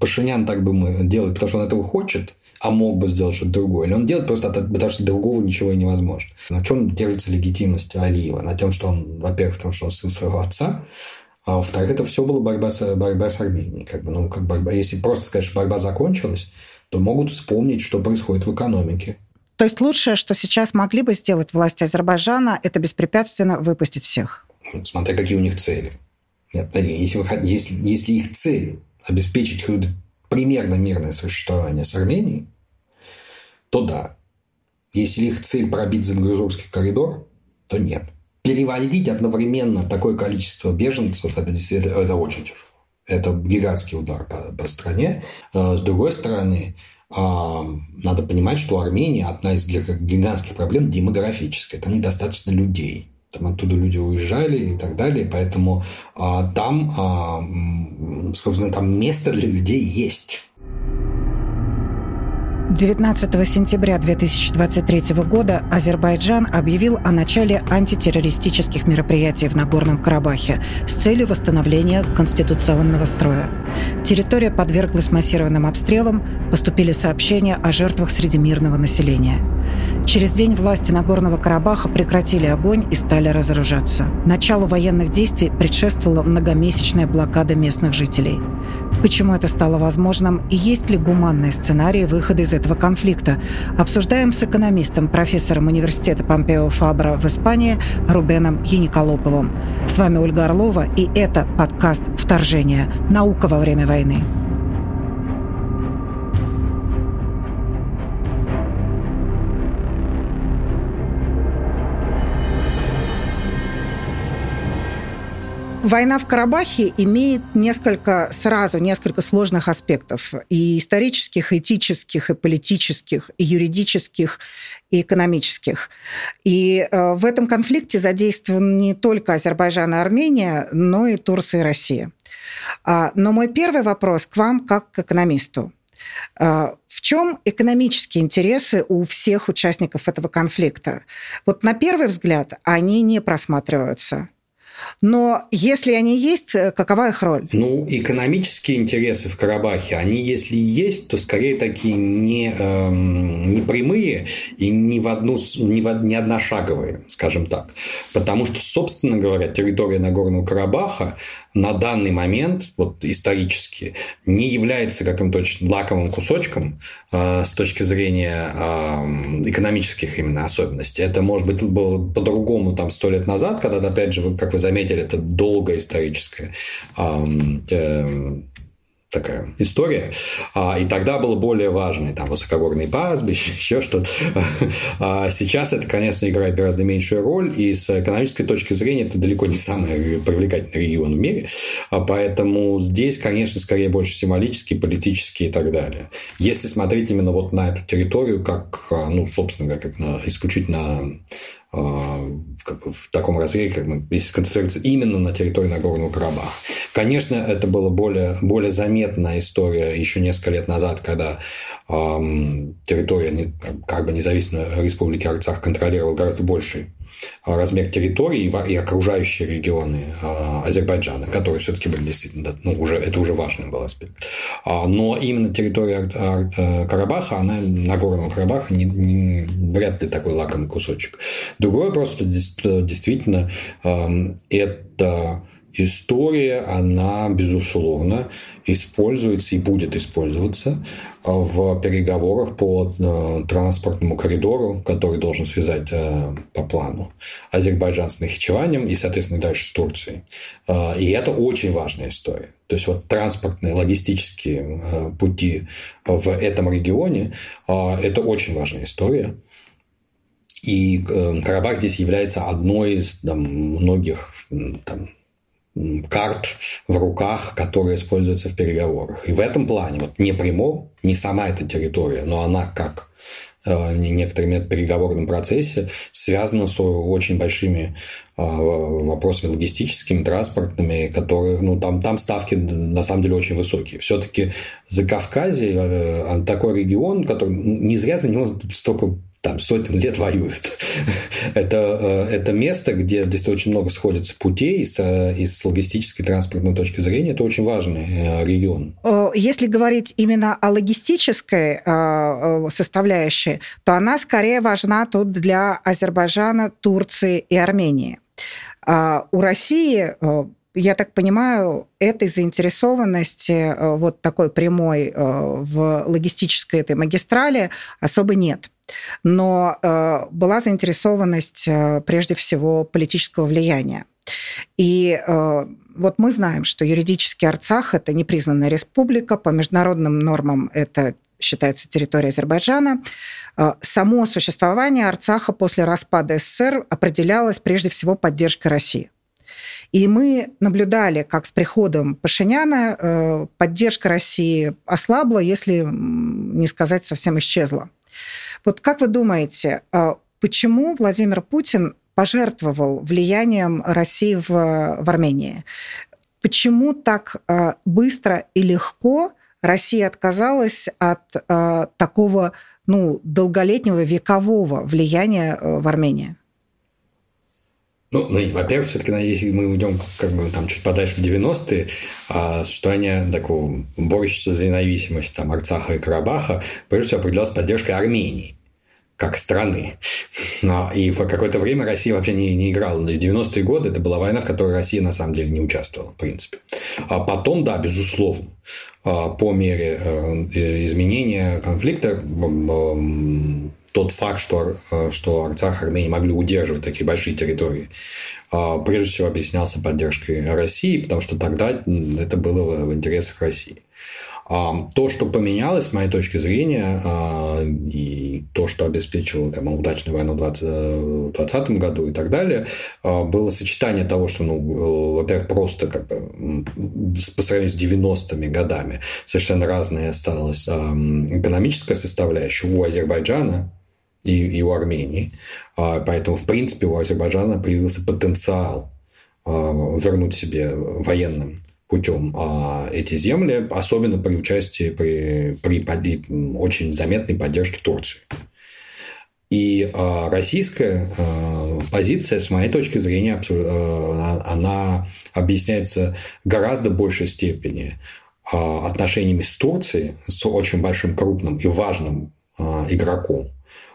Пашинян так бы делает, потому что он этого хочет, а мог бы сделать что-то другое. Или он делает просто потому, что другого ничего и невозможно. На чем держится легитимность Алиева? На том, что он, во-первых, потому что он сын своего отца, а во-вторых, это все было борьба с, борьба с Арменией. Как бы, ну, как борьба, если просто сказать, что борьба закончилась, то могут вспомнить, что происходит в экономике. То есть лучшее, что сейчас могли бы сделать власти Азербайджана, это беспрепятственно выпустить всех? Смотря какие у них цели. Нет, если, вы, если, если их цель обеспечить примерно мирное существование с Арменией, то да. Если их цель пробить Зангрузовский коридор, то нет. Переводить одновременно такое количество беженцев, это действительно это очень тяжело. Это гигантский удар по, по стране. А с другой стороны, а, надо понимать, что Армения одна из гигантских проблем демографическая. Там недостаточно людей там оттуда люди уезжали и так далее, поэтому а, там, а, собственно, там место для людей есть. 19 сентября 2023 года Азербайджан объявил о начале антитеррористических мероприятий в Нагорном Карабахе с целью восстановления конституционного строя. Территория подверглась массированным обстрелам, поступили сообщения о жертвах среди мирного населения. Через день власти Нагорного Карабаха прекратили огонь и стали разоружаться. Началу военных действий предшествовала многомесячная блокада местных жителей. Почему это стало возможным и есть ли гуманные сценарии выхода из этого конфликта? Обсуждаем с экономистом, профессором университета Помпео Фабра в Испании Рубеном Яниколоповым. С вами Ольга Орлова, и это подкаст «Вторжение. Наука во время войны». Война в Карабахе имеет несколько, сразу несколько сложных аспектов. И исторических, и этических, и политических, и юридических, и экономических. И э, в этом конфликте задействован не только Азербайджан и Армения, но и Турция и Россия. А, но мой первый вопрос к вам как к экономисту. А, в чем экономические интересы у всех участников этого конфликта? Вот на первый взгляд они не просматриваются. Но если они есть, э, какова их роль? Ну, экономические интересы в Карабахе, они если есть, то скорее такие не, эм, не прямые и не, в одну, не, в, не одношаговые, скажем так. Потому что, собственно говоря, территория Нагорного Карабаха на данный момент, вот исторически, не является каким-то очень лаковым кусочком э, с точки зрения э, экономических именно особенностей. Это, может быть, было по-другому там сто лет назад, когда, опять же, как вы заметили, это долгая историческая э, такая история. А, и тогда было более важно, там, высокогорные пастбища, еще что-то. А сейчас это, конечно, играет гораздо меньшую роль, и с экономической точки зрения это далеко не самый привлекательный регион в мире. А поэтому здесь, конечно, скорее больше символический, политический и так далее. Если смотреть именно вот на эту территорию, как, ну, собственно говоря, как на исключительно а, в таком разрезе, как мы, если сконцентрироваться именно на территории Нагорного Карабаха. Конечно, это была более, более заметная история еще несколько лет назад, когда эм, территория как бы независимой республики Арцах контролировала гораздо больший размер территории и окружающие регионы а, Азербайджана, которые все-таки были действительно, ну, уже, это уже важный был аспект. А, но именно территория Карабаха, она, Нагорного Карабаха, не, не, вряд ли такой лакомый кусочек. Другой вопрос, что действительно это история, она, безусловно, используется и будет использоваться в переговорах по э, транспортному коридору, который должен связать э, по плану Азербайджан с Нахичеванием и, соответственно, дальше с Турцией. Э, и это очень важная история. То есть вот транспортные, логистические пути в этом регионе – это очень важная история. И Карабах здесь является одной из там, многих там, карт в руках, которые используются в переговорах. И в этом плане, вот не прямо, не сама эта территория, но она как э, в переговорном процессе связана с очень большими вопросами логистическими, транспортными, которые, ну, там, там ставки на самом деле очень высокие. Все-таки за Кавказе э, такой регион, который не зря за него столько там сотен лет воюют. это, э, это место, где действительно очень много сходится путей с, э, с логистической транспортной точки зрения. Это очень важный э, регион. Если говорить именно о логистической составляющей, то она скорее важна тут для Азербайджана, Турции и Армении. У России я так понимаю, этой заинтересованности вот такой прямой в логистической этой магистрали особо нет. Но э, была заинтересованность э, прежде всего политического влияния. И э, вот мы знаем, что юридически Арцах – это непризнанная республика, по международным нормам это считается территорией Азербайджана. Э, само существование Арцаха после распада СССР определялось прежде всего поддержкой России. И мы наблюдали, как с приходом Пашиняна э, поддержка России ослабла, если не сказать совсем исчезла. Вот как вы думаете, а, почему Владимир Путин пожертвовал влиянием России в, в Армении? Почему так а, быстро и легко Россия отказалась от а, такого ну, долголетнего векового влияния в Армении? Ну, ну во-первых, все-таки, если мы уйдем как бы там чуть подальше в 90-е, а существование такого борющегося за независимость там Арцаха и Карабаха прежде всего определялось поддержкой Армении как страны. И в какое-то время Россия вообще не, не играла. В 90-е годы это была война, в которой Россия на самом деле не участвовала, в принципе. А потом, да, безусловно, а, по мере э, изменения конфликта тот факт, что, э, что Арцах и Армения могли удерживать такие большие территории, а, прежде всего объяснялся поддержкой России, потому что тогда это было в интересах России. А, то, что поменялось, с моей точки зрения, а, и то, что обеспечивало там, удачную войну в 2020 году и так далее, было сочетание того, что, ну, э, во-первых, просто как бы по сравнению с 90-ми годами совершенно разная осталась экономическая составляющая у Азербайджана, и, и у Армении. А, поэтому, в принципе, у Азербайджана появился потенциал а, вернуть себе военным путем а, эти земли, особенно при участии, при, при, очень заметной поддержке Турции. И российская позиция, с моей точки зрения, она объясняется гораздо большей степени отношениями с Турцией, с очень большим, крупным и важным игроком,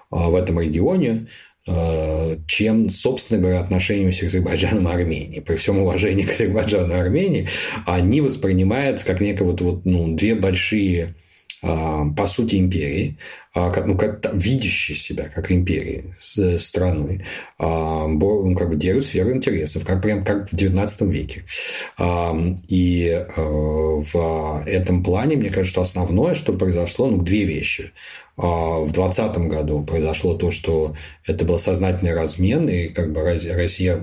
в этом регионе, а, чем, собственно говоря, отношениями с Азербайджаном и Арменией. При всем уважении к Азербайджану и Армении, они воспринимаются как некое вот, вот, ну, две большие по сути, империи, ну, как видящие себя как империи с страной, ну, как бы делают сферу интересов, как прям как в XIX веке. И в этом плане, мне кажется, что основное, что произошло, ну, две вещи. В 2020 году произошло то, что это был сознательный размен, и как бы Россия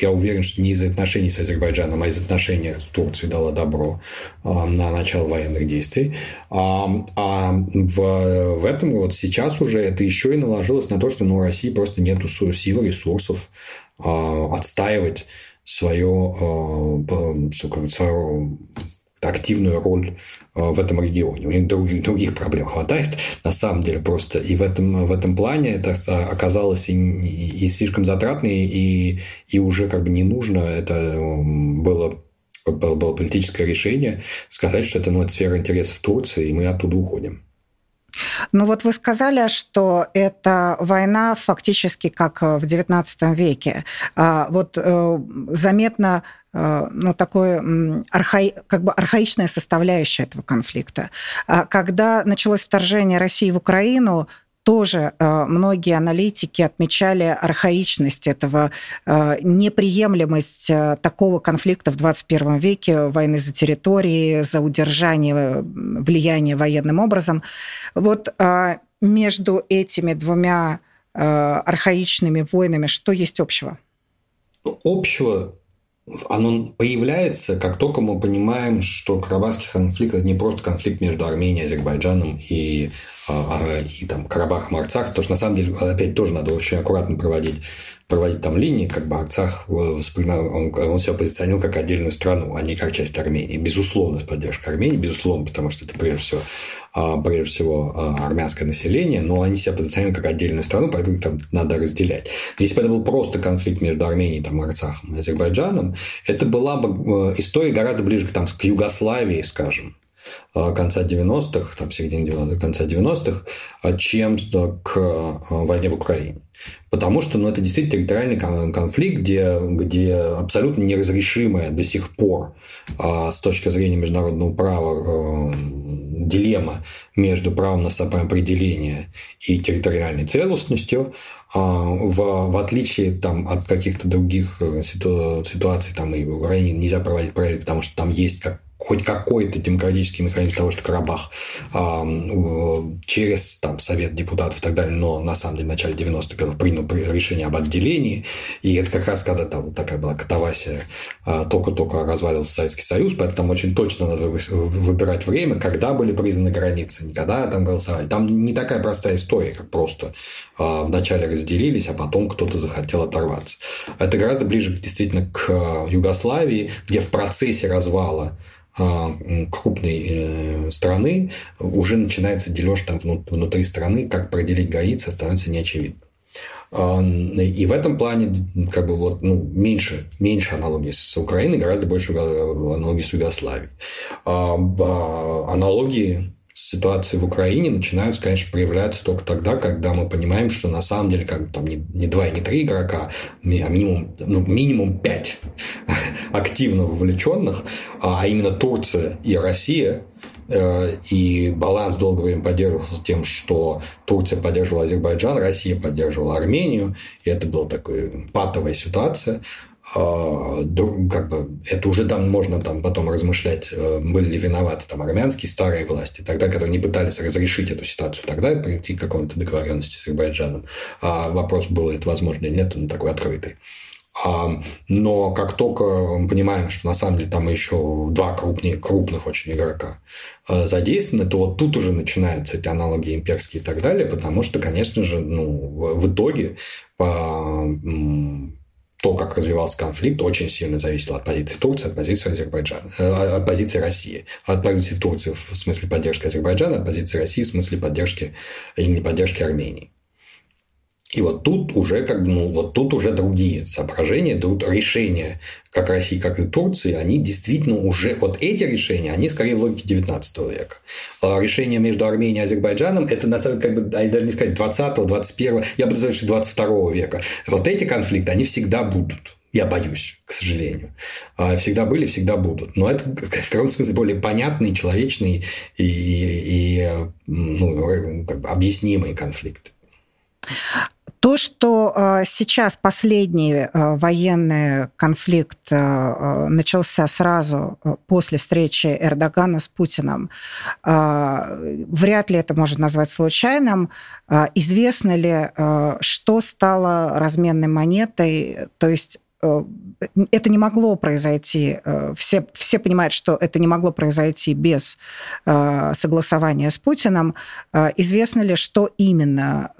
я уверен, что не из отношений с Азербайджаном, а из отношений с Турцией дала добро а, на начало военных действий. А, а в, в этом вот сейчас уже это еще и наложилось на то, что ну, у России просто нет сил, ресурсов а, отстаивать свое, свою активную роль в этом регионе. У них других, других проблем хватает, на самом деле, просто. И в этом, в этом плане это оказалось и, и слишком затратно, и, и уже как бы не нужно. Это было было, было политическое решение сказать, что это, ну, это сфера интересов Турции, и мы оттуда уходим. Ну вот вы сказали, что это война фактически как в XIX веке. А вот э, заметно Э, ну, такое архаи, как бы архаичная составляющая этого конфликта. А когда началось вторжение России в Украину, тоже э, многие аналитики отмечали архаичность этого, э, неприемлемость такого конфликта в 21 веке, войны за территории, за удержание влияния военным образом. Вот между этими двумя архаичными войнами что есть общего? Общего оно появляется, как только мы понимаем, что Карабахский конфликт – это не просто конфликт между Арменией, Азербайджаном и, а, а, и там, Карабахом, Арцах, потому что, на самом деле, опять тоже надо очень аккуратно проводить проводить там линии, как бы Арцах воспринимал, он, он себя позиционировал как отдельную страну, а не как часть Армении. Безусловно, с поддержкой Армении, безусловно, потому что это прежде всего а, прежде всего а, армянское население, но они себя позиционируют как отдельную страну, поэтому там надо разделять. Если бы это был просто конфликт между Арменией, там, Арцахом и Азербайджаном, это была бы э, история гораздо ближе к, там, к Югославии, скажем, э, конца 90-х, там, середины 90-х, конца 90-х, а чем к э, войне в Украине. Потому что ну, это действительно территориальный конфликт, где, где абсолютно неразрешимая до сих пор а, с точки зрения международного права а, дилемма между правом на самоопределение и территориальной целостностью, а, в, в отличие там, от каких-то других э, ситуаций, там и в Украине нельзя проводить параллель, потому что там есть как хоть какой-то демократический механизм того, что Карабах а, через там, Совет депутатов и так далее, но на самом деле в начале 90-х годов принял решение об отделении. И это как раз когда там такая была катавасия, а, только-только развалился Советский Союз, поэтому очень точно надо выбирать время, когда были признаны границы, не когда там голосовали. Там не такая простая история, как просто а, вначале разделились, а потом кто-то захотел оторваться. Это гораздо ближе действительно к Югославии, где в процессе развала крупной э, страны уже начинается дележ там внутри страны, как проделить границы становится неочевидно. А, и в этом плане как бы вот, ну, меньше, меньше аналогий с Украиной, гораздо больше аналогий с Югославией. А, аналогии ситуации в Украине начинаются, конечно, проявляться только тогда, когда мы понимаем, что на самом деле как там не, не два и не три игрока, а минимум, ну, минимум пять активно вовлеченных, а именно Турция и Россия, э, и баланс долгое время поддерживался тем, что Турция поддерживала Азербайджан, Россия поддерживала Армению, и это была такая патовая ситуация. А, как бы это уже там можно там потом размышлять, э, были ли виноваты там армянские старые власти, тогда, когда они пытались разрешить эту ситуацию, тогда прийти к какой-то договоренности с Азербайджаном. А вопрос, было это возможно или нет, он такой открытый. А, но как только мы понимаем, что на самом деле там еще два крупнее, крупных очень игрока э, задействованы, то вот тут уже начинаются эти аналоги имперские и так далее, потому что, конечно же, ну, в итоге по то, как развивался конфликт, очень сильно зависело от позиции Турции, от позиции Азербайджана, э, от позиции России, от позиции Турции в смысле поддержки Азербайджана, от позиции России в смысле поддержки или не поддержки Армении. И вот тут уже как бы, ну, вот тут уже другие соображения, тут решения как России, как и Турции, они действительно уже, вот эти решения, они скорее в логике 19 века. А решения между Арменией и Азербайджаном, это на самом деле, как бы, даже не сказать 20 21 я бы сказал, что 22 века. Вот эти конфликты, они всегда будут. Я боюсь, к сожалению. А, всегда были, всегда будут. Но это в каком-то смысле более понятный, человечный и, и ну, как бы объяснимый конфликт. То, что э, сейчас последний э, военный конфликт э, начался сразу после встречи Эрдогана с Путиным, вряд ли это можно назвать случайным. Известно ли, что стало разменной монетой? То есть это не могло произойти. Все, все понимают, что это не могло произойти без согласования с Путиным. Известно ли, что именно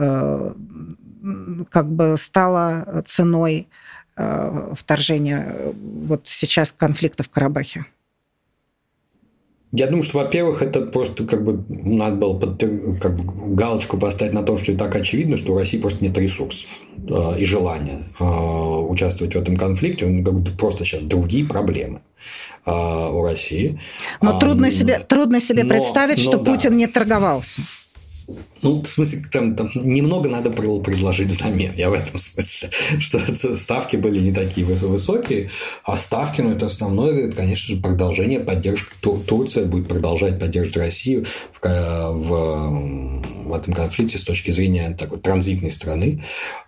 как бы стало ценой э, вторжения э, вот сейчас конфликта в Карабахе? Я думаю, что, во-первых, это просто как бы надо было под, как бы, галочку поставить на том, что и так очевидно, что у России просто нет ресурсов э, и желания э, участвовать в этом конфликте. Он как бы просто сейчас другие проблемы э, у России. Но а, трудно себе, трудно себе но, представить, но, что да. Путин не торговался. Ну, в смысле, там, там немного надо было предложить взамен. Я в этом смысле, что ставки были не такие высокие, а ставки, ну, это основное, это, конечно же, продолжение поддержки. Турция будет продолжать поддерживать Россию в, в, в этом конфликте с точки зрения такой транзитной страны,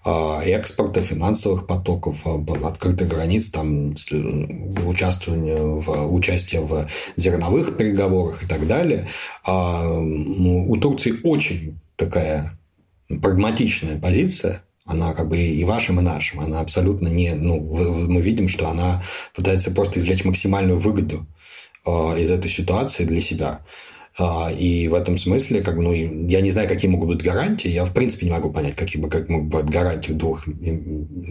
а, экспорта, финансовых потоков, а, открытых границ, там, участвование в, участие в зерновых переговорах и так далее. А, у Турции очень такая прагматичная позиция, она как бы и вашим, и нашим. Она абсолютно не... Ну, мы видим, что она пытается просто извлечь максимальную выгоду э, из этой ситуации для себя. А, и в этом смысле, как бы, ну, я не знаю, какие могут быть гарантии. Я, в принципе, не могу понять, какие бы, как могут быть гарантии двух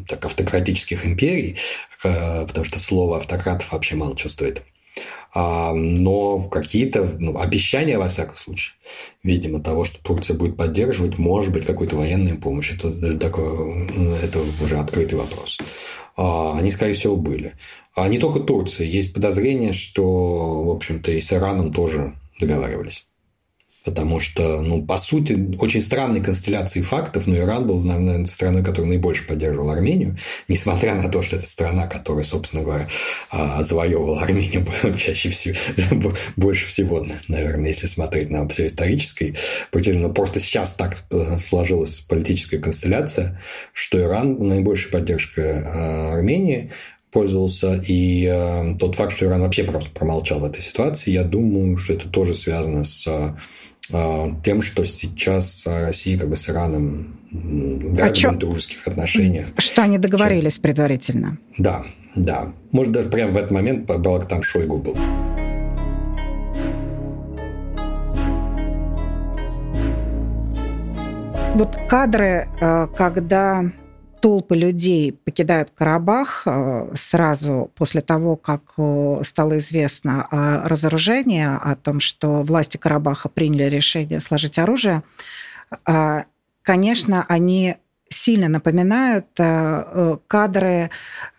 так, автократических империй, э, потому что слово автократов вообще мало. А, но какие-то ну, обещания, во всяком случае, видимо, того, что Турция будет поддерживать, может быть, какую-то военную помощь. Это, такое, это уже открытый вопрос. А, они, скорее всего, были. А не только Турция. Есть подозрение, что, в общем-то, и с Ираном тоже договаривались. Потому что, ну, по сути, очень странные констелляции фактов, но Иран был, наверное, страной, которая наибольше поддерживала Армению, несмотря на то, что это страна, которая, собственно говоря, а, завоевывала Армению чаще всего, больше всего, наверное, если смотреть на все историческое. Но просто сейчас так э, сложилась политическая констелляция, что Иран наибольшей поддержкой а, Армении пользовался. И э, тот факт, что Иран вообще просто промолчал в этой ситуации, я думаю, что это тоже связано с тем, что сейчас Россия как бы с Ираном в а чё... дружеских отношениях. Что они договорились чем... предварительно. Да, да. Может, даже прямо в этот момент Балак там Шойгу был. Вот кадры, э, когда толпы людей покидают Карабах э, сразу после того, как э, стало известно о разоружении, о том, что власти Карабаха приняли решение сложить оружие, э, конечно, они сильно напоминают э, э, кадры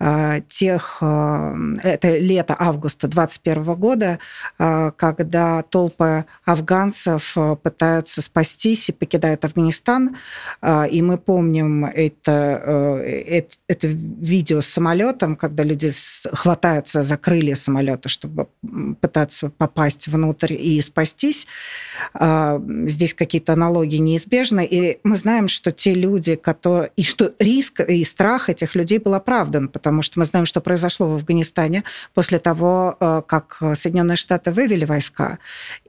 э, тех, это лето августа 21 года, когда толпы афганцев пытаются спастись и покидают Афганистан. И мы помним это, это, это видео с самолетом, когда люди хватаются за крылья самолета, чтобы пытаться попасть внутрь и спастись. Здесь какие-то аналогии неизбежны. И мы знаем, что те люди, которые что, и что риск и страх этих людей был оправдан, потому что мы знаем, что произошло в Афганистане после того, э, как Соединенные Штаты вывели войска.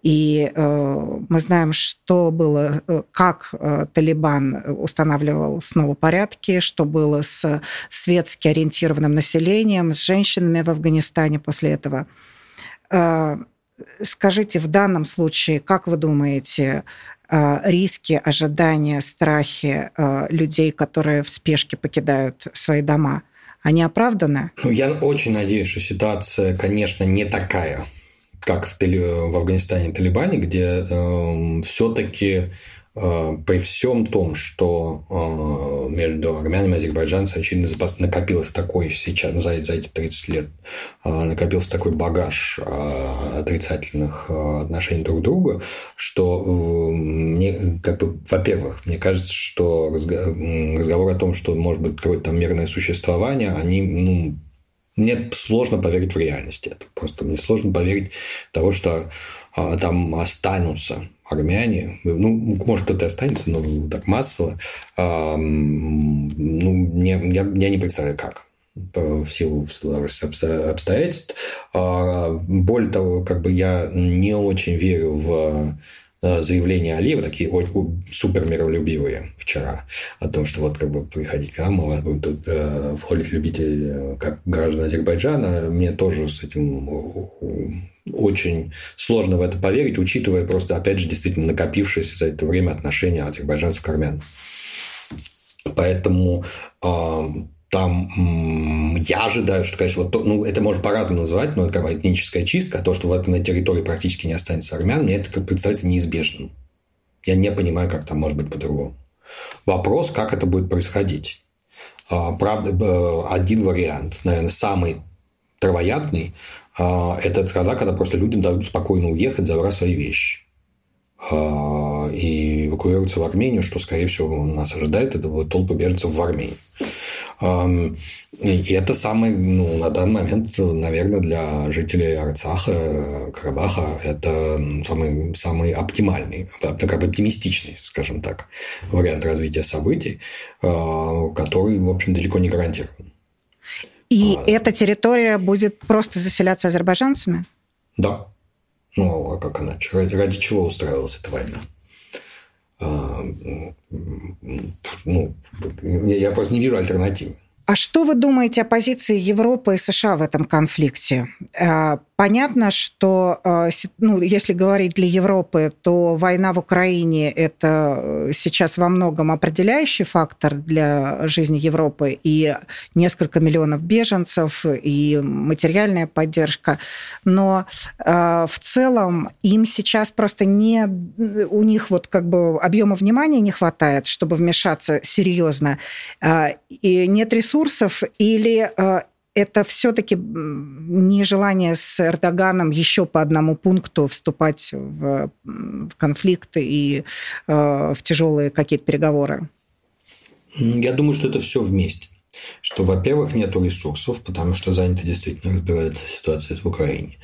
И э, мы знаем, что было, э, как Талибан устанавливал снова порядки, что было с светски ориентированным населением, с женщинами в Афганистане после этого. Скажите, в данном случае, как вы думаете, риски, ожидания, страхи э, людей, которые в спешке покидают свои дома, они оправданы? Ну, я очень надеюсь, что ситуация, конечно, не такая, как в, в Афганистане и Талибане, где э, эм, все-таки при всем том, что э, между армянами и азербайджанцами, очевидно, накопилось такой сейчас, за, за эти 30 лет, э, накопился такой багаж отрицательных отношений друг к другу, что мне, как бы, во-первых, мне кажется, что разговор о том, что может быть какое-то там мирное существование, они, ну, мне сложно поверить в реальность это. Просто мне сложно поверить того, что там останутся армяне, ну, может, кто-то останется, но так массово, ну, не, я, я не представляю, как. В силу обстоятельств. А, более того, как бы я не очень верю в Э, заявления Алиева, такие супер миролюбивые вчера, о том, что вот как бы приходить к нам, а тут э, входит любитель э, как граждан Азербайджана, мне тоже с этим очень сложно в это поверить, учитывая просто, опять же, действительно накопившееся за это время отношения азербайджанцев к армянам. Поэтому там я ожидаю, что, конечно, вот то, ну, это можно по-разному называть, но это как этническая чистка, а то, что в этой территории практически не останется армян, мне это представляется неизбежным. Я не понимаю, как там может быть по-другому. Вопрос, как это будет происходить. А, правда, один вариант, наверное, самый травоядный, это тогда, когда просто людям дадут спокойно уехать, забрать свои вещи а, и эвакуироваться в Армению, что, скорее всего, нас ожидает, это будет толпа беженцев в Армении. И это самый, ну, на данный момент, наверное, для жителей Арцаха, Карабаха, это самый, самый оптимальный, как бы оптимистичный, скажем так, вариант развития событий, а, который, в общем, далеко не гарантирован. И а, эта территория будет просто заселяться азербайджанцами? Да. Ну, а как иначе? Ради, ради чего устраивалась эта война? А, ну, я просто не вижу альтернативы. А что вы думаете о позиции Европы и США в этом конфликте? Понятно, что э, ну, если говорить для Европы, то война в Украине – это э, сейчас во многом определяющий фактор для жизни Европы. И несколько миллионов беженцев, и материальная поддержка. Но э, в целом им сейчас просто не... У них вот как бы объема внимания не хватает, чтобы вмешаться серьезно. И нет ресурсов или это все-таки нежелание с Эрдоганом еще по одному пункту вступать в, в конфликты и э, в тяжелые какие-то переговоры? Я думаю, что это все вместе. Что, во-первых, нет ресурсов, потому что заняты действительно разбирается ситуация в Украине.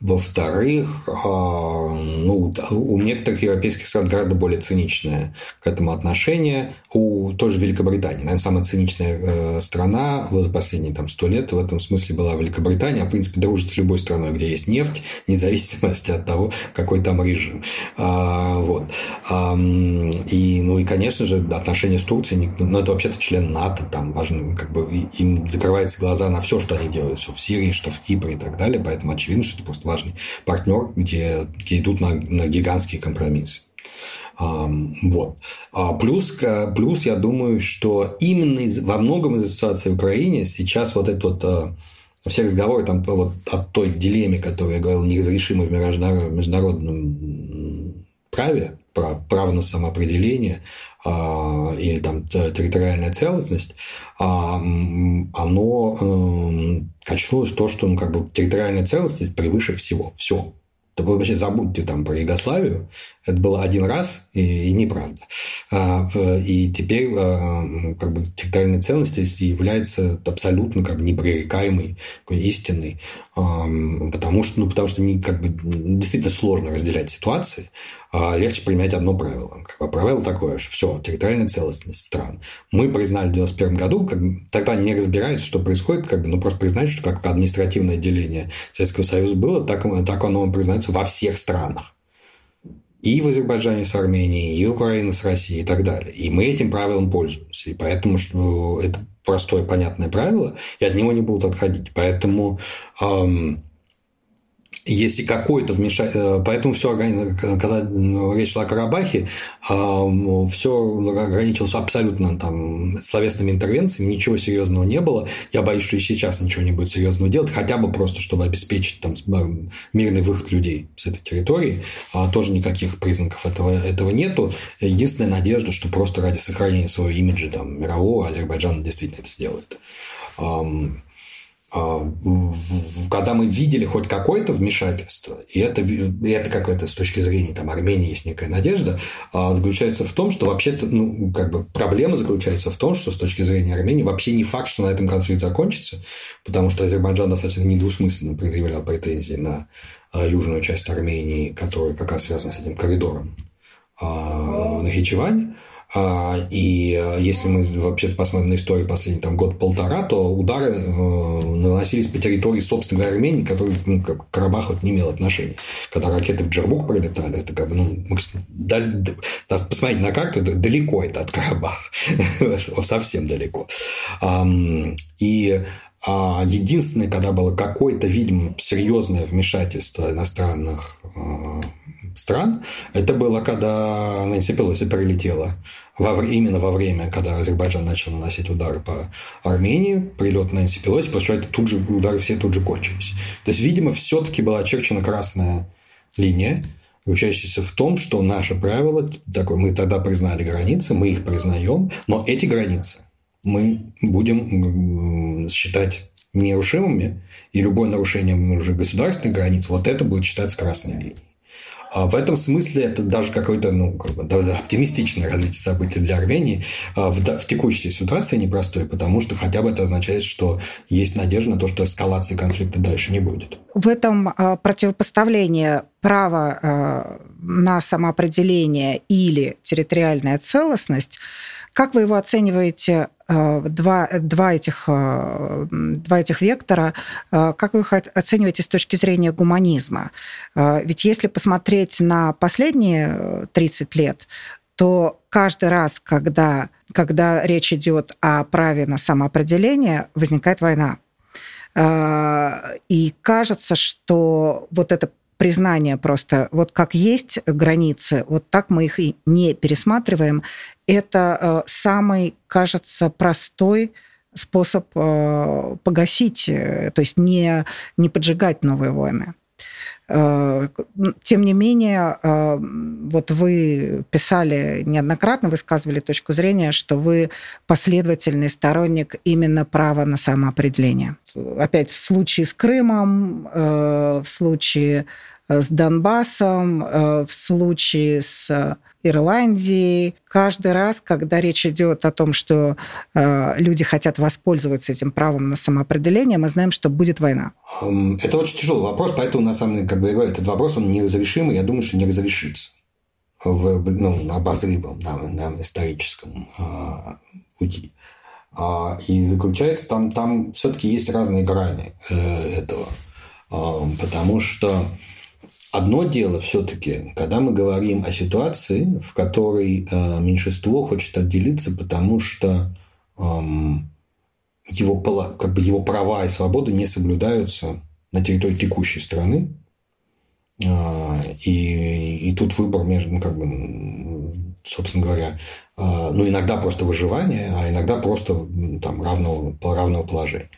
Во-вторых, а, ну, у некоторых европейских стран гораздо более циничное к этому отношение. У тоже Великобритании, наверное, самая циничная э, страна за последние там, сто лет в этом смысле была Великобритания. В принципе, дружит с любой страной, где есть нефть, вне зависимости от того, какой там режим. А, вот. И, ну и, конечно же, отношения с Турцией, ну, это вообще-то член НАТО, там важно, как бы им закрываются глаза на все, что они делают, что в Сирии, что в Кипре и так далее, поэтому очевидно, что это просто важный партнер, где, где идут на, на гигантские компромиссы. Вот. А плюс, плюс, я думаю, что именно из, во многом из ситуации в Украине сейчас вот этот вот а, все разговоры там вот о той дилемме, которую я говорил, неразрешимой в международном праве, право на самоопределение а, или там территориальная целостность, а, оно эм, качнулось то, что ну, как бы территориальная целостность превыше всего. Все. Да вы вообще забудьте там про Югославию. Это было один раз и, и неправда. А, и теперь как бы территориальная целостность является абсолютно как бы непререкаемой, истинной, потому что, ну, потому что не, как бы, действительно сложно разделять ситуации, легче применять одно правило. Как бы правило такое, что все, территориальная целостность стран. Мы признали в 91 году, как тогда не разбираясь, что происходит, как бы, ну, просто признать, что как административное деление Советского Союза было, так, так оно признается во всех странах и в Азербайджане с Арменией, и Украина с Россией и так далее. И мы этим правилом пользуемся. И поэтому что это простое, понятное правило, и от него не будут отходить. Поэтому эм, если какой-то вмешательство... Э, поэтому все, когда речь шла о Карабахе, все ограничилось абсолютно там, словесными интервенциями, ничего серьезного не было. Я боюсь, что и сейчас ничего не будет серьезного делать, хотя бы просто, чтобы обеспечить там, мирный выход людей с этой территории. А тоже никаких признаков этого, этого нету. Единственная надежда, что просто ради сохранения своего имиджа там, мирового Азербайджан действительно это сделает. А, когда мы видели хоть какое-то вмешательство, и это, и это какое-то с точки зрения там, Армении есть некая надежда, а, заключается в том, что вообще-то ну, как бы проблема заключается в том, что с точки зрения Армении вообще не факт, что на этом конфликт закончится, потому что Азербайджан достаточно недвусмысленно предъявлял претензии на а, южную часть Армении, которая как раз связана с этим коридором на Хичевань. А, и э, если мы вообще посмотрим на историю последний там, год-полтора, то удары э, наносились по территории собственной Армении, которой ну, к Карабаху не имел отношения. Когда ракеты в Джербук пролетали, это как бы, ну, посмотрите на карту, далеко это от Карабаха. Совсем далеко. И а единственное, когда было какое-то, видимо, серьезное вмешательство иностранных э, стран, это было, когда Нэнси Пелоси прилетела. Во, именно во время, когда Азербайджан начал наносить удары по Армении, прилет Нэнси Пелоси, потому что это тут же, удары все тут же кончились. То есть, видимо, все-таки была очерчена красная линия, заключающаяся в том, что наше правило, такое, мы тогда признали границы, мы их признаем, но эти границы мы будем считать нерушимыми, и любое нарушение уже государственных границ, вот это будет считаться красной линией. А в этом смысле это даже какое-то ну, как бы, оптимистичное развитие событий для Армении а в, в текущей ситуации непростой, потому что хотя бы это означает, что есть надежда на то, что эскалации конфликта дальше не будет. В этом а, противопоставлении права на самоопределение или территориальная целостность как вы его оцениваете, э, два, два, этих, э, два этих вектора, э, как вы их оцениваете с точки зрения гуманизма? Ведь если посмотреть на последние 30 лет, то каждый раз, когда, когда речь идет о праве на самоопределение, возникает война. И кажется, что вот это признание просто, вот как есть границы, вот так мы их и не пересматриваем, это самый, кажется, простой способ погасить, то есть не, не поджигать новые войны. Э, тем не менее, э, вот вы писали неоднократно, высказывали точку зрения, что вы последовательный сторонник именно права на самоопределение. Опять в случае с Крымом, э, в случае с Донбассом, в случае с Ирландии. Каждый раз, когда речь идет о том, что э, люди хотят воспользоваться этим правом на самоопределение, мы знаем, что будет война. Это очень тяжелый вопрос, поэтому, на самом деле, как бы я говорю, этот вопрос, он неразрешимый, я думаю, что не разрешится в ну, обозримом нам, нам историческом э, пути. А, и заключается там, там все-таки есть разные грани э, этого. Э, потому что Одно дело все-таки, когда мы говорим о ситуации, в которой э, меньшинство хочет отделиться, потому что эм, его, как бы его права и свободы не соблюдаются на территории текущей страны. Э, и, и тут выбор между, ну, как бы, собственно говоря, э, ну, иногда просто выживание, а иногда просто там, равного, равного положения.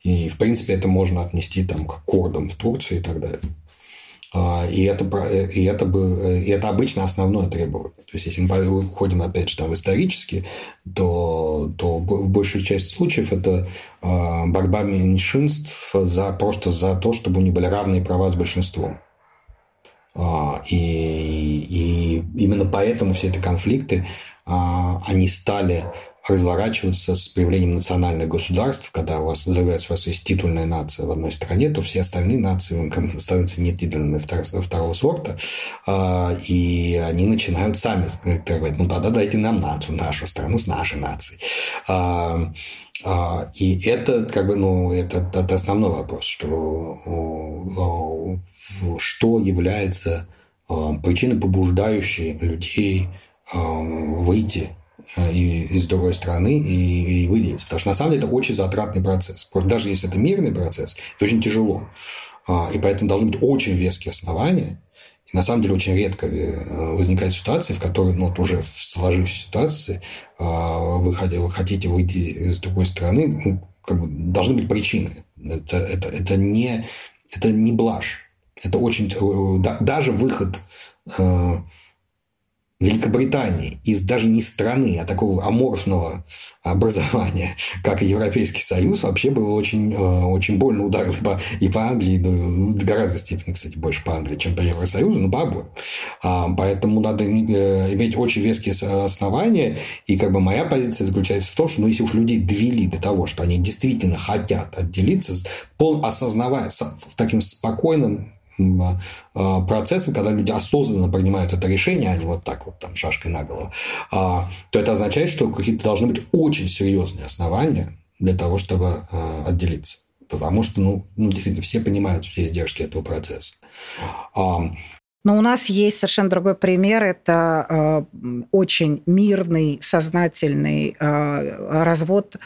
И, в принципе, это можно отнести там, к курдам в Турции и так далее. А, и это, и, это бы, и это обычно основное требование. То есть, если мы уходим, опять же, там, исторически, то, то в большую часть случаев это а, борьба меньшинств за, просто за то, чтобы у них были равные права с большинством. А, и, и именно поэтому все эти конфликты, они стали разворачиваться с появлением национальных государств, когда у вас заявляется, у вас есть титульная нация в одной стране, то все остальные нации становятся не титульными второго, второго сорта, а, и они начинают сами говорить, ну тогда дайте нам нацию, нашу страну с нашей нацией. А, а, и это как бы, ну, это, это основной вопрос, что, что является причиной, побуждающей людей выйти и из другой страны и, и выделиться. Потому что на самом деле это очень затратный процесс. Даже если это мирный процесс, это очень тяжело. А, и поэтому должны быть очень веские основания. И на самом деле очень редко э, возникает ситуация, в которой ну, вот уже в сложившейся ситуации а, вы, вы хотите выйти из другой страны, ну, как бы должны быть причины. Это, это, это, не, это не блажь. Это очень... Э, даже выход Великобритании из даже не страны, а такого аморфного образования, как и Европейский Союз, вообще было очень, э, очень больно ударил и по, и по Англии, ну, гораздо степени, кстати, больше по Англии, чем по Евросоюзу, но по обоим. А, поэтому надо э, иметь очень веские основания, и как бы моя позиция заключается в том, что ну, если уж людей довели до того, что они действительно хотят отделиться, пол осознавая, таким спокойным процессом, когда люди осознанно принимают это решение, а не вот так вот там шашкой на голову, а, то это означает, что какие-то должны быть очень серьезные основания для того, чтобы а, отделиться. Потому что, ну, ну действительно, все понимают все издержки этого процесса. Но у нас есть совершенно другой пример. Это э, очень мирный, сознательный э, развод,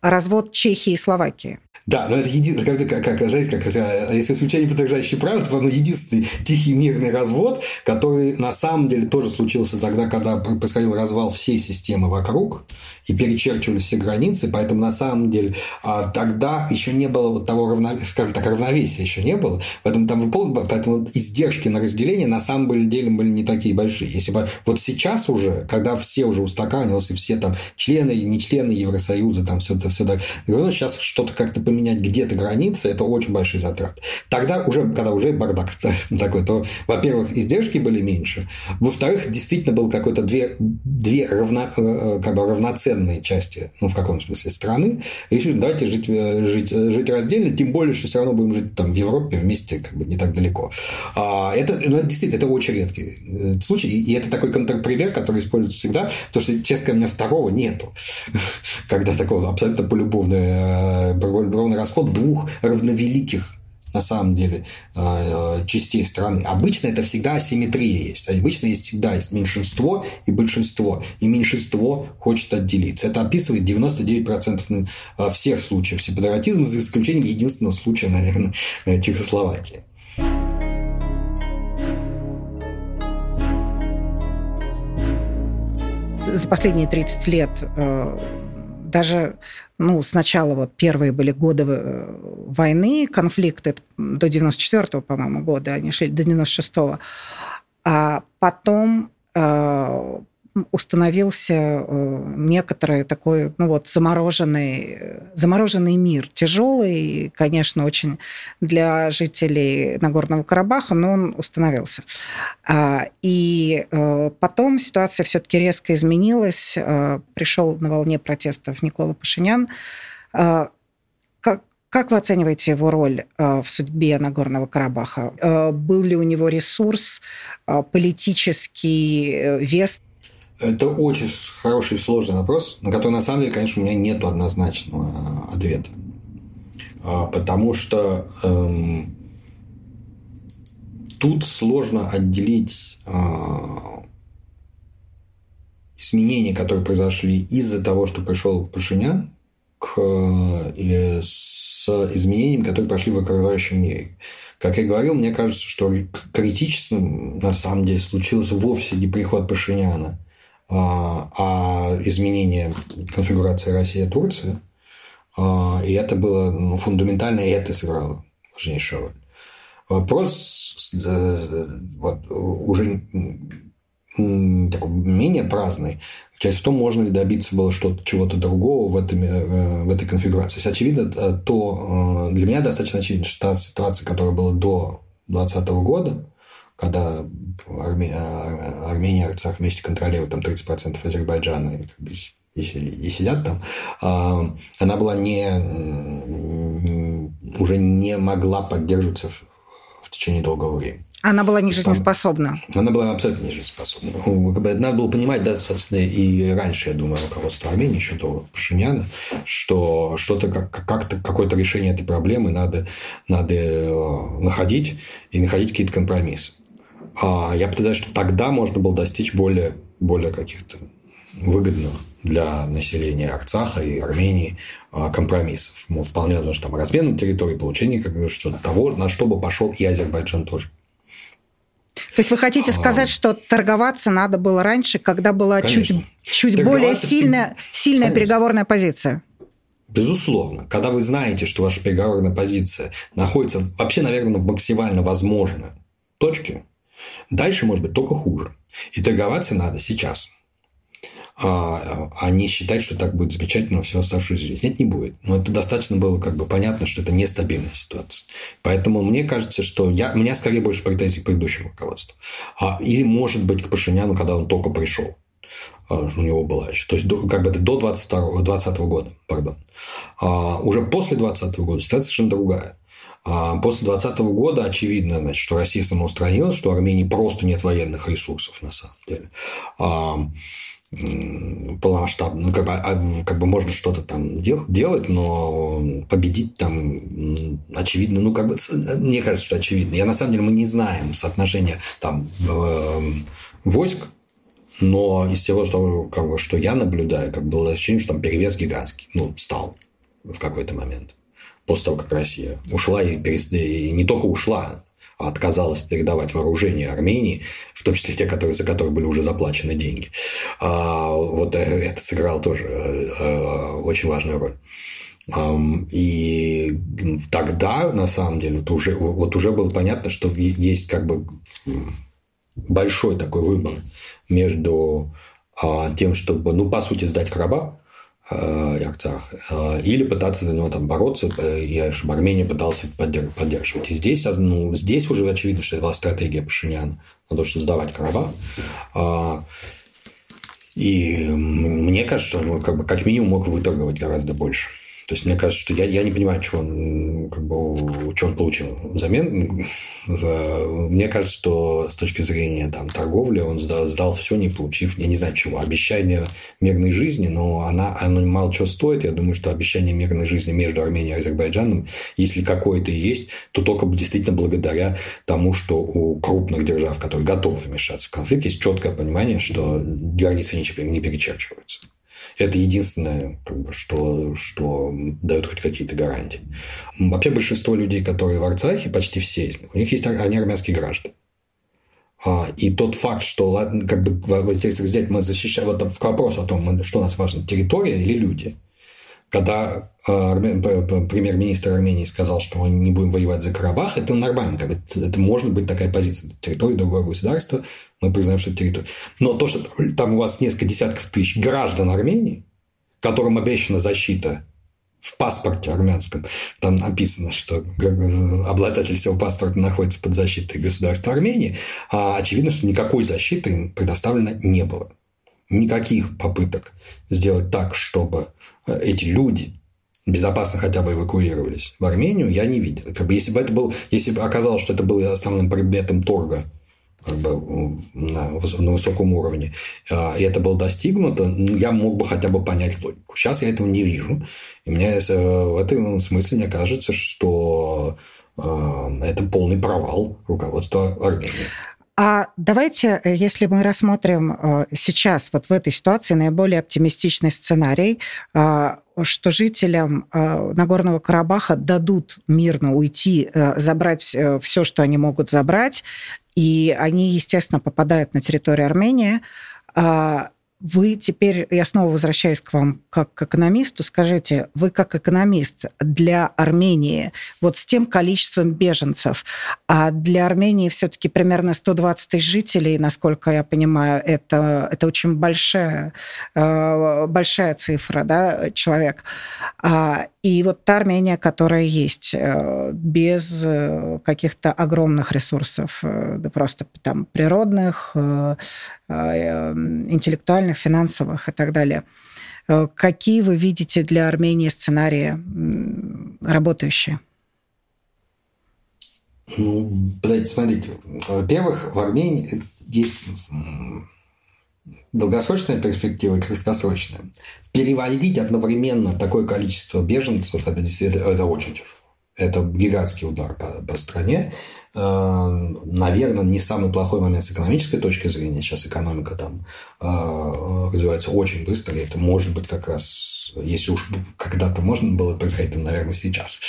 развод Чехии и Словакии. Да, но это единственное, как, как, знаете, как, если исключение подлежащие правила, то, ну, единственный тихий мирный развод, который на самом деле тоже случился тогда, когда происходил развал всей системы вокруг, и перечерчивались все границы, поэтому на самом деле а, тогда еще не было вот того равновесия, скажем так, равновесия еще не было, поэтому там поэтому издержки на разделение на самом деле были не такие большие. Если бы вот сейчас уже, когда все уже устаканилось, и все там члены и не члены Евросоюза, там все это все ну, сейчас что-то как-то поменять где-то границы, это очень большие затраты. Тогда уже, когда уже бардак такой, то, во-первых, издержки были меньше, во-вторых, действительно было какое-то две, две равно, э, как бы равноценные части, ну, в каком смысле, страны, решили, давайте жить, э, жить, э, жить раздельно, тем более, что все равно будем жить там в Европе вместе, как бы не так далеко. А, это, ну, это действительно, это очень редкий случай, и это такой контрпример, который используется всегда, потому что, честно говоря, у меня второго нету, когда такого абсолютно полюбовный, полюбовный расход двух равновеликих на самом деле э, частей страны. Обычно это всегда асимметрия есть. Обычно есть всегда есть меньшинство и большинство. И меньшинство хочет отделиться. Это описывает 99% всех случаев сепаратизма, за исключением единственного случая, наверное, Чехословакии. За последние 30 лет даже ну, сначала вот первые были годы э, войны, конфликты до 94-го, по-моему, года, они шли до 96-го. А потом э, установился э, некоторый такой, ну вот, замороженный, замороженный мир. Тяжелый, конечно, очень для жителей Нагорного Карабаха, но он установился. А, и э, потом ситуация все-таки резко изменилась. Э, Пришел на волне протестов Никола Пашинян. Как, как вы оцениваете его роль в судьбе Нагорного Карабаха? Был ли у него ресурс, политический вес? Это очень хороший и сложный вопрос, на который, на самом деле, конечно, у меня нет однозначного э, ответа. А, потому что эм, тут сложно отделить э, изменения, которые произошли из-за того, что пришел Пашинян, к, э, с изменениями, которые прошли в окружающем мире. Как я говорил, мне кажется, что критичным на самом деле случился вовсе не приход Пашиняна – а, а изменение конфигурации Россия-Турция. А, и это было ну, фундаментально, и это сыграло важнейшую роль. Вопрос э, вот, уже такой менее праздный. Часть в том, можно ли добиться было что-то, чего-то другого в, этом, э, в этой конфигурации. То есть, очевидно, э, то для меня достаточно очевидно, что та ситуация, которая была до 2020 года, когда Армения, Армения и Арцах вместе контролируют там 30% Азербайджана и, и, и сидят там, а, она была не уже не могла поддерживаться в, в течение долгого времени. Она была не жизнеспособна. Она была абсолютно не жизнеспособна. Ну, надо было понимать, да, собственно, и раньше, я думаю, руководство Армении, еще до Пашиняна, что что-то, как, как-то, какое-то решение этой проблемы надо, надо э, находить и находить какие-то компромиссы. А я подозреваю, что тогда можно было достичь более, более каких-то выгодных для населения Арцаха и Армении а, компромиссов. Мол, вполне возможно, там размен территории, получение как бы, что того, на что бы пошел и Азербайджан тоже. То есть вы хотите сказать, а... что торговаться надо было раньше, когда была Конечно. чуть, чуть более сильная, сильная Конечно. переговорная позиция? Безусловно. Когда вы знаете, что ваша переговорная позиция находится вообще, наверное, в максимально возможной точке, Дальше может быть только хуже. И торговаться надо сейчас. А, а не считать, что так будет замечательно всю оставшуюся жизнь. Нет, не будет. Но это достаточно было как бы понятно, что это нестабильная ситуация. Поэтому мне кажется, что я, у меня скорее больше претензий к предыдущему руководству. А, или, может быть, к Пашиняну, когда он только пришел а, у него была еще. То есть, до, как бы это до 2020 года, пардон. А уже после 2020 года ситуация совершенно другая. А после 2020 года очевидно, значит, что Россия самоустранилась, что Армении просто нет военных ресурсов на самом деле. А, полномасштабно, ну, как бы, а, как бы можно что-то там дел, делать, но победить там, очевидно, ну, как бы, мне кажется, что очевидно. Я, на самом деле, мы не знаем соотношения там эм, войск, но из всего, что, как бы, что я наблюдаю, как было ощущение, что там перевес гигантский, ну, стал в какой-то момент после того, как Россия ушла и, перес... и не только ушла, а отказалась передавать вооружение Армении, в том числе те, которые, за которые были уже заплачены деньги. А вот э, это сыграло тоже э, очень важную роль. И тогда, на самом деле, вот уже, вот уже было понятно, что есть как бы большой такой выбор между а, тем, чтобы, ну, по сути, сдать Карабах, Э, э, или пытаться за него там бороться, э, и чтобы Армения пытался поддерживать. И здесь, ну, здесь уже очевидно, что это была стратегия Пашиняна на то, чтобы сдавать Карабах. А, и мне кажется, что он как, бы, как минимум мог выторговать гораздо больше. То есть мне кажется, что я, я не понимаю, что он, как бы, что он получил взамен. Мне кажется, что с точки зрения там, торговли он сдал, сдал все, не получив, я не знаю чего, обещание мирной жизни, но она, оно мало чего стоит. Я думаю, что обещание мирной жизни между Арменией и Азербайджаном, если какое-то и есть, то только действительно благодаря тому, что у крупных держав, которые готовы вмешаться в конфликт, есть четкое понимание, что границы не перечерчиваются. Это единственное, как бы, что, что дает хоть какие-то гарантии. Вообще большинство людей, которые в Арцахе, почти все из них, у них есть они армянские граждане. А, и тот факт, что как бы, если взять, мы защищаем, вот к вопросу о том, что нас важно, территория или люди – когда э, премьер-министр Армении сказал, что мы не будем воевать за Карабах, это нормально. Как бы, это может быть такая позиция. Территория другого государства, мы признаем, что это территория. Но то, что там у вас несколько десятков тысяч граждан Армении, которым обещана защита в паспорте армянском, там написано, что обладатель всего паспорта находится под защитой государства Армении, а очевидно, что никакой защиты им предоставлено не было никаких попыток сделать так, чтобы э, эти люди безопасно хотя бы эвакуировались в Армению, я не видел. Как бы, если бы это был, если бы оказалось, что это было основным предметом торга как бы на, на высоком уровне, а, и это было достигнуто, ну, я мог бы хотя бы понять логику. Сейчас я этого не вижу. И мне э, в этом смысле мне кажется, что э, это полный провал руководства Армении. А давайте, э, если мы рассмотрим э, сейчас вот в этой ситуации наиболее оптимистичный сценарий, э, что жителям Нагорного Карабаха дадут мирно уйти, забрать все, что они могут забрать, и они, естественно, попадают на территорию Армении. А вы теперь, я снова возвращаюсь к вам как к экономисту, скажите, вы как экономист для Армении, вот с тем количеством беженцев, а для Армении все-таки примерно 120 тысяч жителей, насколько я понимаю, это, это очень большая, э, большая цифра, да, человек. И вот та Армения, которая есть, э, без э, каких-то огромных ресурсов, да просто там природных, интеллектуальных, финансовых и так далее. Какие вы видите для Армении сценарии работающие? Ну, смотрите, во-первых, в Армении есть долгосрочная перспектива и краткосрочная. Переводить одновременно такое количество беженцев это действительно это очень тяжело. Это гигантский удар по, по стране. Э, наверное, не самый плохой момент с экономической точки зрения. Сейчас экономика там э, развивается очень быстро. И это может быть как раз, если уж когда-то можно было происходить, то, наверное, сейчас.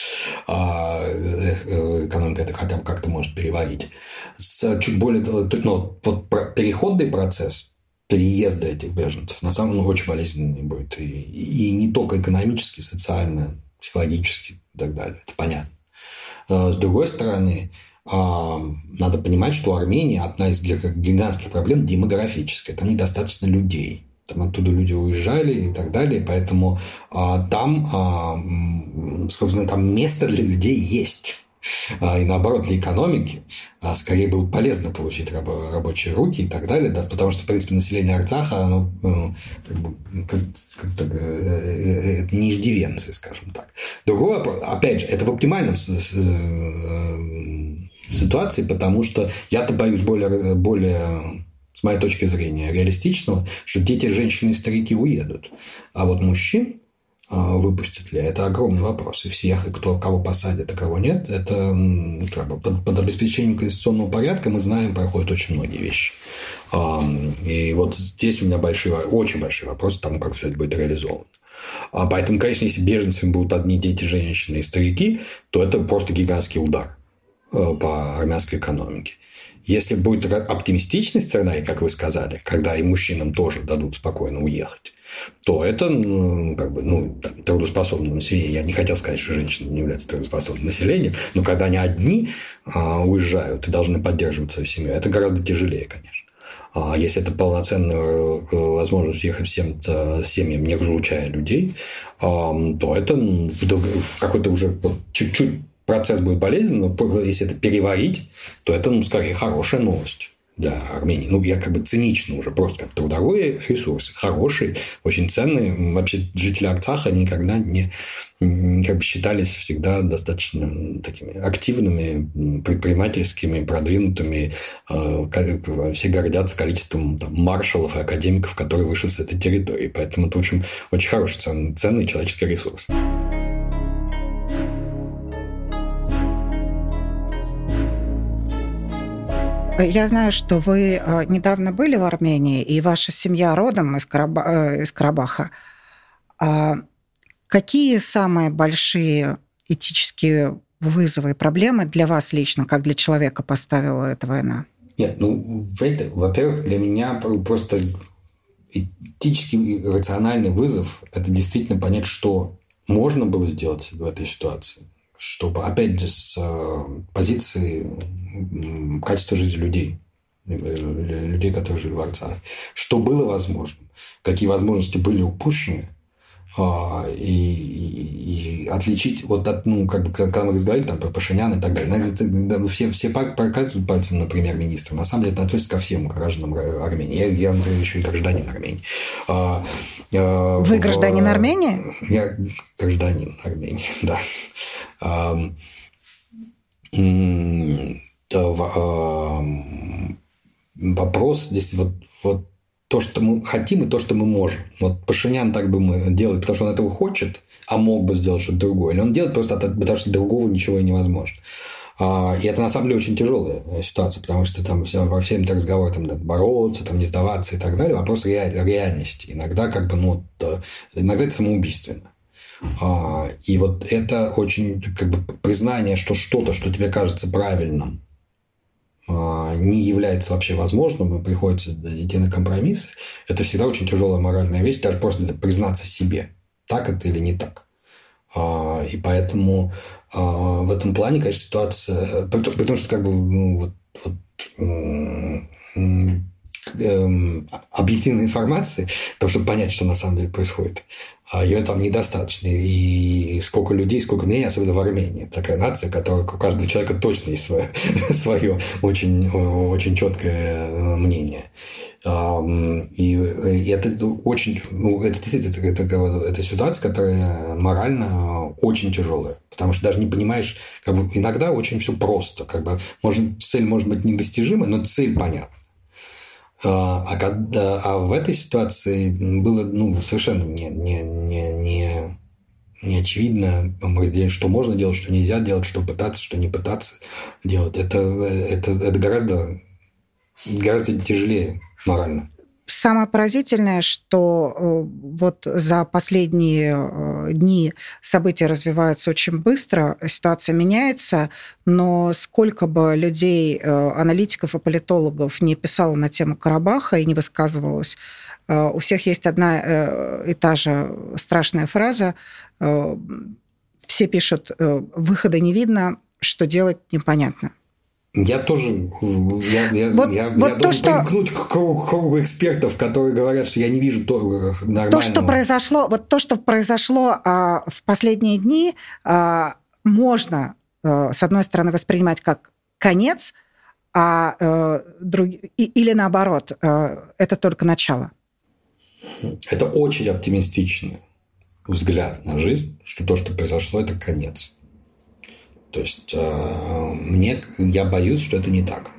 А, э, экономика это хотя бы как-то может переварить. С чуть более... Ну, вот переходный процесс переезда этих беженцев на самом деле очень болезненный будет. И, и не только экономически, социально, психологически и так далее. Это понятно. С другой стороны, надо понимать, что Армения одна из гигантских проблем демографическая. Там недостаточно людей. Там оттуда люди уезжали и так далее. Поэтому а, там, а, собственно, там место для людей есть. А, и наоборот, для экономики а, скорее было полезно получить раб- рабочие руки и так далее, да, потому что, в принципе, население Арцаха, оно ну, как бы, как, как э, э, это не иждивенцы, скажем так. Другой вопрос, опять же, это в оптимальном ситуации, потому что я-то боюсь более, более с моей точки зрения, реалистичного, что дети, женщины и старики уедут. А вот мужчин выпустят ли, это огромный вопрос. И всех, и кто, кого посадят, а кого нет, это как бы, под, под обеспечением конституционного порядка мы знаем, проходят очень многие вещи. И вот здесь у меня большие, очень большие вопросы к тому, как все это будет реализовано. Поэтому, конечно, если беженцами будут одни дети, женщины и старики, то это просто гигантский удар. Э, по армянской экономике. Если будет оптимистичный сценарий, как вы сказали, когда и мужчинам тоже дадут спокойно уехать, то это ну, как бы, ну, трудоспособное население. Я не хотел сказать, что женщины не являются трудоспособным населением, но когда они одни а, уезжают и должны поддерживать свою семью, это гораздо тяжелее, конечно. А если это полноценная э, возможность уехать всем семьям, не разлучая людей, то это в какой-то уже чуть-чуть процесс будет болезненным, но если это переварить, то это, ну, скорее, хорошая новость для Армении. Ну, я как бы цинично уже, просто как трудовой ресурс, хороший, очень ценный. Вообще жители Арцаха никогда не как бы считались всегда достаточно такими активными, предпринимательскими, продвинутыми. А, все гордятся количеством там, маршалов и академиков, которые вышли с этой территории. Поэтому это, в общем, очень хороший, ценный, ценный человеческий ресурс. Я знаю, что вы э, недавно были в Армении, и ваша семья родом из, Караба... Э, из Карабаха. А какие самые большие этические вызовы и проблемы для вас лично, как для человека поставила эта война? Нет, ну, во-первых, для меня просто этический рациональный вызов – это действительно понять, что можно было сделать в этой ситуации чтобы, опять же, с э, позиции качества жизни людей, э, людей, которые жили в Арцах, что было возможным, какие возможности были упущены, и, и, и отличить вот от, ну, как бы, когда мы разговаривали там про Пашинян и так далее, все, все показывают пальцем на премьер-министра. На самом деле это относится ко всем гражданам Армении. Я, я например, еще и гражданин Армении. А, а, Вы гражданин Армении? Я гражданин Армении, да вопрос здесь вот, вот то, что мы хотим, и то, что мы можем. Вот Пашинян так бы мы делает, потому что он этого хочет, а мог бы сделать что-то другое. Или он делает просто потому, что другого ничего и невозможно. А, и это на самом деле очень тяжелая э, ситуация, потому что там все, во всем это разговор там, да, бороться, там, не сдаваться и так далее. Вопрос реаль, реальности. Иногда как бы, ну, иногда это самоубийственно. А, и вот это очень как бы признание, что что-то, что тебе кажется правильным, не является вообще возможным, и приходится идти на компромисс, это всегда очень тяжелая моральная вещь, даже просто признаться себе, так это или не так. А, и поэтому в этом плане, конечно, ситуация... Потому что как бы ну, вот, вот эм, объективной информации, того, чтобы понять, что на самом деле происходит, а ее там недостаточно. И сколько людей, сколько мнений, особенно в Армении. Такая нация, которая у каждого человека точно есть свое, свое очень, очень четкое э, мнение. И это очень, ну, это действительно это, это, это ситуация, которая морально очень тяжелая. Потому что даже не понимаешь, как бы иногда очень все просто. Как бы, может, цель может быть недостижимой, но цель понятна. А, а, когда, а в этой ситуации было ну, совершенно не, не, не, не, не очевидно что можно делать, что нельзя делать, что пытаться, что не пытаться делать. Это, это, это гораздо, гораздо тяжелее морально. Самое поразительное, что э, вот за последние э, дни события развиваются очень быстро, ситуация меняется, но сколько бы людей, э, аналитиков и политологов не писало на тему Карабаха и не высказывалось, у всех есть одна и та же страшная фраза. Все пишут, выхода не видно, что делать непонятно. Я тоже, я, я, вот, я, вот я то, что... примкнуть к кругу, кругу экспертов, которые говорят, что я не вижу то, нормального. То, что произошло, вот то, что произошло а, в последние дни, а, можно, а, с одной стороны, воспринимать как конец, а а, друг... или наоборот, а, это только начало. Это очень оптимистичный взгляд на жизнь, что то, что произошло, это конец. То есть э, мне, я боюсь, что это не так.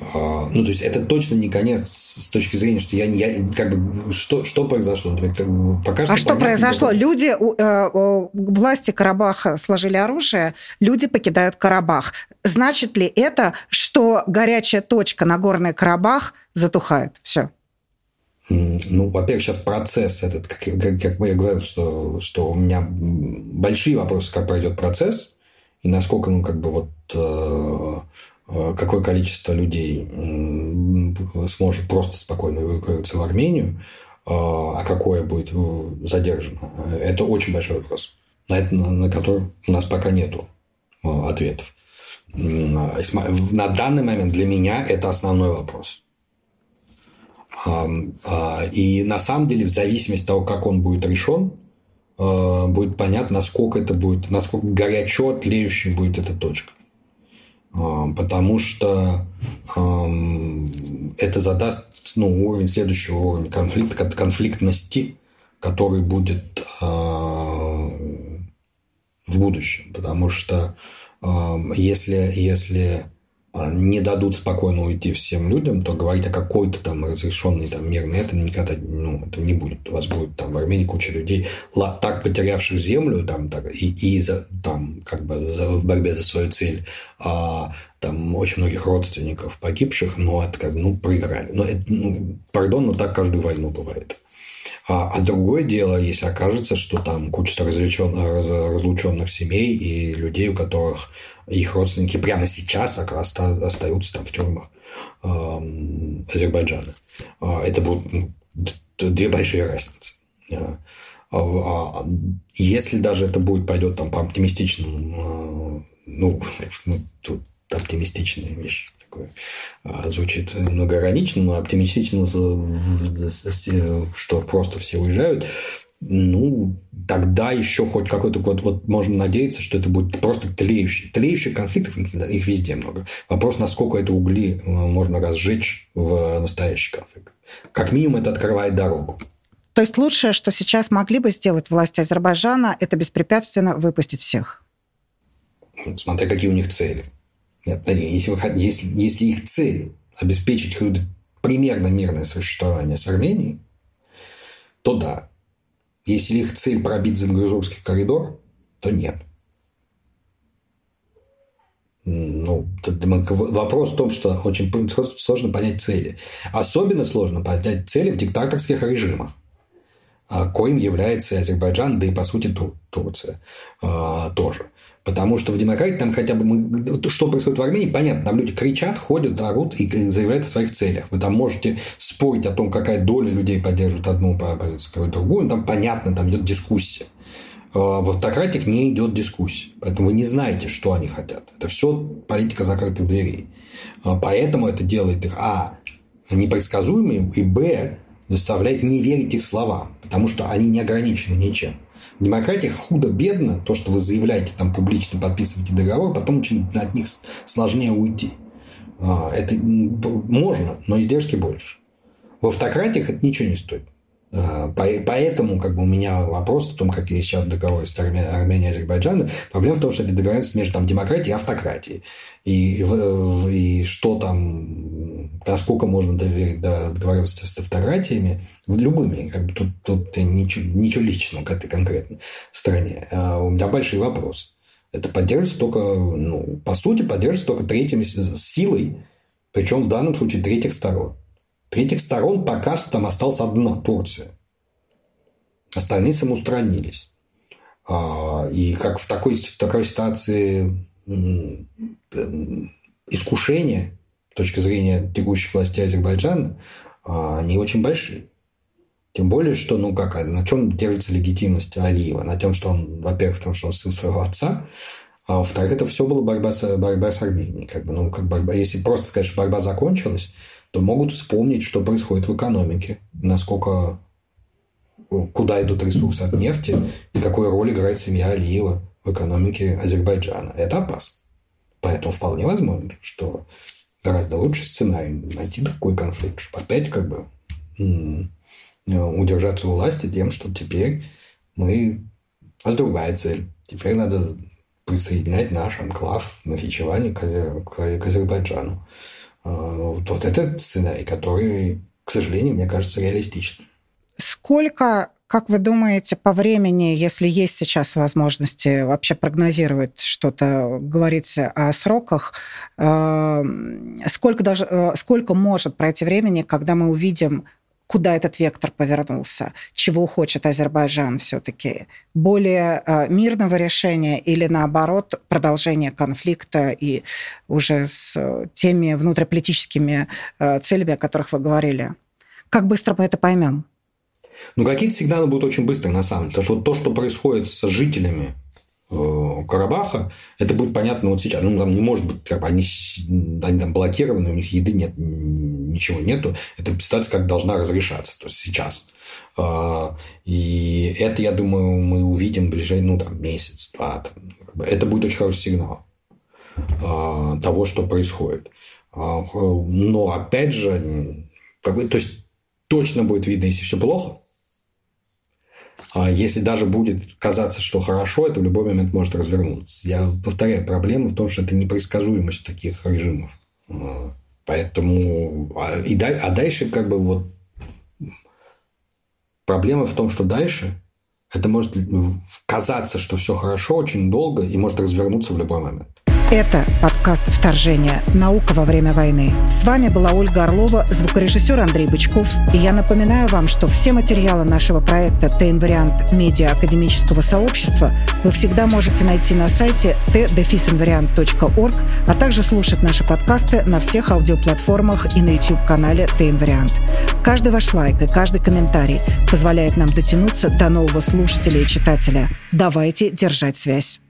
Э, ну, то есть это точно не конец с точки зрения, что я, я как бы что что произошло? Пока что а что произошло? Люди э, власти Карабаха сложили оружие, люди покидают Карабах. Значит ли это, что горячая точка на горный Карабах затухает? Все. Ну, во-первых, сейчас процесс этот, как, как, как я говорил, что, что у меня большие вопросы, как пройдет процесс, и насколько, ну, как бы вот э, э какое количество людей э, сможет просто спокойно эвакуироваться в Армению, э, а какое будет э, задержано. Это очень большой вопрос, на, это, на, на который у нас пока нету э, ответов. На данный момент для меня это основной вопрос. А, и на самом деле, в зависимости от того, как он будет решен, а, будет понятно, насколько это будет, насколько горячо тлеющей будет эта точка. потому что это задаст ну, уровень следующего уровня конфликта, конфликтности, который будет в будущем. Потому что если, если а, не дадут спокойно уйти всем людям, то говорить о какой-то там разрешенной там мирной это никогда ну, это не будет. У вас будет там в Армении куча людей, так потерявших землю там, так, и, и за, там, как бы за, в борьбе за свою цель, а там очень многих родственников погибших, но это как бы, ну, проиграли. Но это, ну, пардон, но так каждую войну бывает. А, а другое дело, если окажется, что там куча разлученных семей и людей, у которых их родственники прямо сейчас остаются там в тюрьмах Азербайджана. А, это будут ну, две большие разницы. А, если даже это будет пойдет там по оптимистичному, ну, ну тут оптимистичная вещь такое звучит немного иронично, но оптимистично, что просто все уезжают ну, тогда еще хоть какой-то год, вот можно надеяться, что это будет просто тлеющий. Тлеющих конфликтов, их везде много. Вопрос, насколько это угли э, можно разжечь в настоящий конфликт. Как минимум, это открывает дорогу. То есть лучшее, что сейчас могли бы сделать власти Азербайджана, это беспрепятственно выпустить всех? Смотря какие у них цели. Нет, если, вы, если, если их цель обеспечить примерно мирное существование с Арменией, то да, если их цель пробить Зангрузовский коридор, то нет. Ну, вопрос в том, что очень сложно понять цели. Особенно сложно понять цели в диктаторских режимах, а, коим является Азербайджан, да и, по сути, Турция а, тоже. Потому что в демократии там хотя бы... Мы, что происходит в Армении, понятно. Там люди кричат, ходят, орут и заявляют о своих целях. Вы там можете спорить о том, какая доля людей поддерживает одну позицию, какую другую. Там понятно, там идет дискуссия. А, в автократиях не идет дискуссия. Поэтому вы не знаете, что они хотят. Это все политика закрытых дверей. А, поэтому это делает их, а, непредсказуемыми, и, б, заставляет не верить их словам. Потому что они не ограничены ничем. Демократиях худо-бедно то, что вы заявляете, там публично подписываете договор, потом очень от них сложнее уйти. А, это можно, но издержки больше. В автократиях это ничего не стоит. А, поэтому как бы, у меня вопрос о том, как сейчас договоренность Армении и Азербайджана. Проблема в том, что это договоренность между там, демократией и автократией. И, и что там, насколько можно доверить до договоренности с автократиями, любыми. Как бы, тут, тут ничего, ничего личного к этой конкретной стране. А у меня большой вопрос. Это поддерживается только, ну, по сути, поддерживается только третьими силой, причем в данном случае третьих сторон. Третьих сторон пока что там осталась одна Турция. Остальные самоустранились. А, и как в такой, в такой ситуации искушения с точки зрения текущих властей Азербайджана, а, они очень большие. Тем более, что, ну как, на чем держится легитимность Алиева? На том, что он, во-первых, потому что он сын своего отца, а во-вторых, это все было борьба с, борьба с Арменией. Как бы, ну, как борьба, если просто сказать, что борьба закончилась, то могут вспомнить, что происходит в экономике, насколько куда идут ресурсы от нефти и какую роль играет семья Алиева в экономике Азербайджана. Это опасно. Поэтому вполне возможно, что гораздо лучший сценарий найти такой конфликт, чтобы опять как бы удержаться у власти тем, что теперь мы... А другая цель. Теперь надо присоединять наш анклав Нахичевани к, к Азербайджану. А, вот, это сценарий, который, к сожалению, мне кажется реалистичным. Сколько, как вы думаете, по времени, если есть сейчас возможности вообще прогнозировать что-то, говорить о сроках, а, сколько, даже, э, сколько может пройти времени, когда мы увидим куда этот вектор повернулся, чего хочет Азербайджан все-таки, более э, мирного решения или наоборот продолжения конфликта и уже с теми внутриполитическими э, целями, о которых вы говорили. Как быстро мы это поймем? Ну, какие-то сигналы будут очень быстрые, на самом деле. Потому что вот то, что происходит с жителями Э, Карабаха, это будет понятно вот сейчас. Ну, там не может быть, как бы они, они там блокированы, у них еды нет, ничего нету. Это ситуация как должна разрешаться, то есть сейчас. А, и это, я думаю, мы увидим в ближайший, ну, там, месяц, два. Там, это будет очень хороший сигнал. а, того, что происходит. А, но опять же, как бы, то есть точно будет видно, если все плохо. А если даже будет казаться, что хорошо, это в любой момент может развернуться. Я повторяю, проблема в том, что это непредсказуемость таких режимов. А, поэтому... А, и, а дальше как бы вот... Проблема в том, что дальше это может казаться, что все хорошо очень долго и может развернуться в любой момент. Это подкаст «Вторжение. Наука во время войны». С вами была Ольга Орлова, звукорежиссер Андрей Бычков. И я напоминаю вам, что все материалы нашего проекта «Т-инвариант. Медиа академического сообщества» вы всегда можете найти на сайте t-inвариант.org, а также слушать наши подкасты на всех аудиоплатформах и на YouTube-канале «Т-инвариант». Каждый ваш лайк и каждый комментарий позволяет нам дотянуться до нового слушателя и читателя. Давайте держать связь.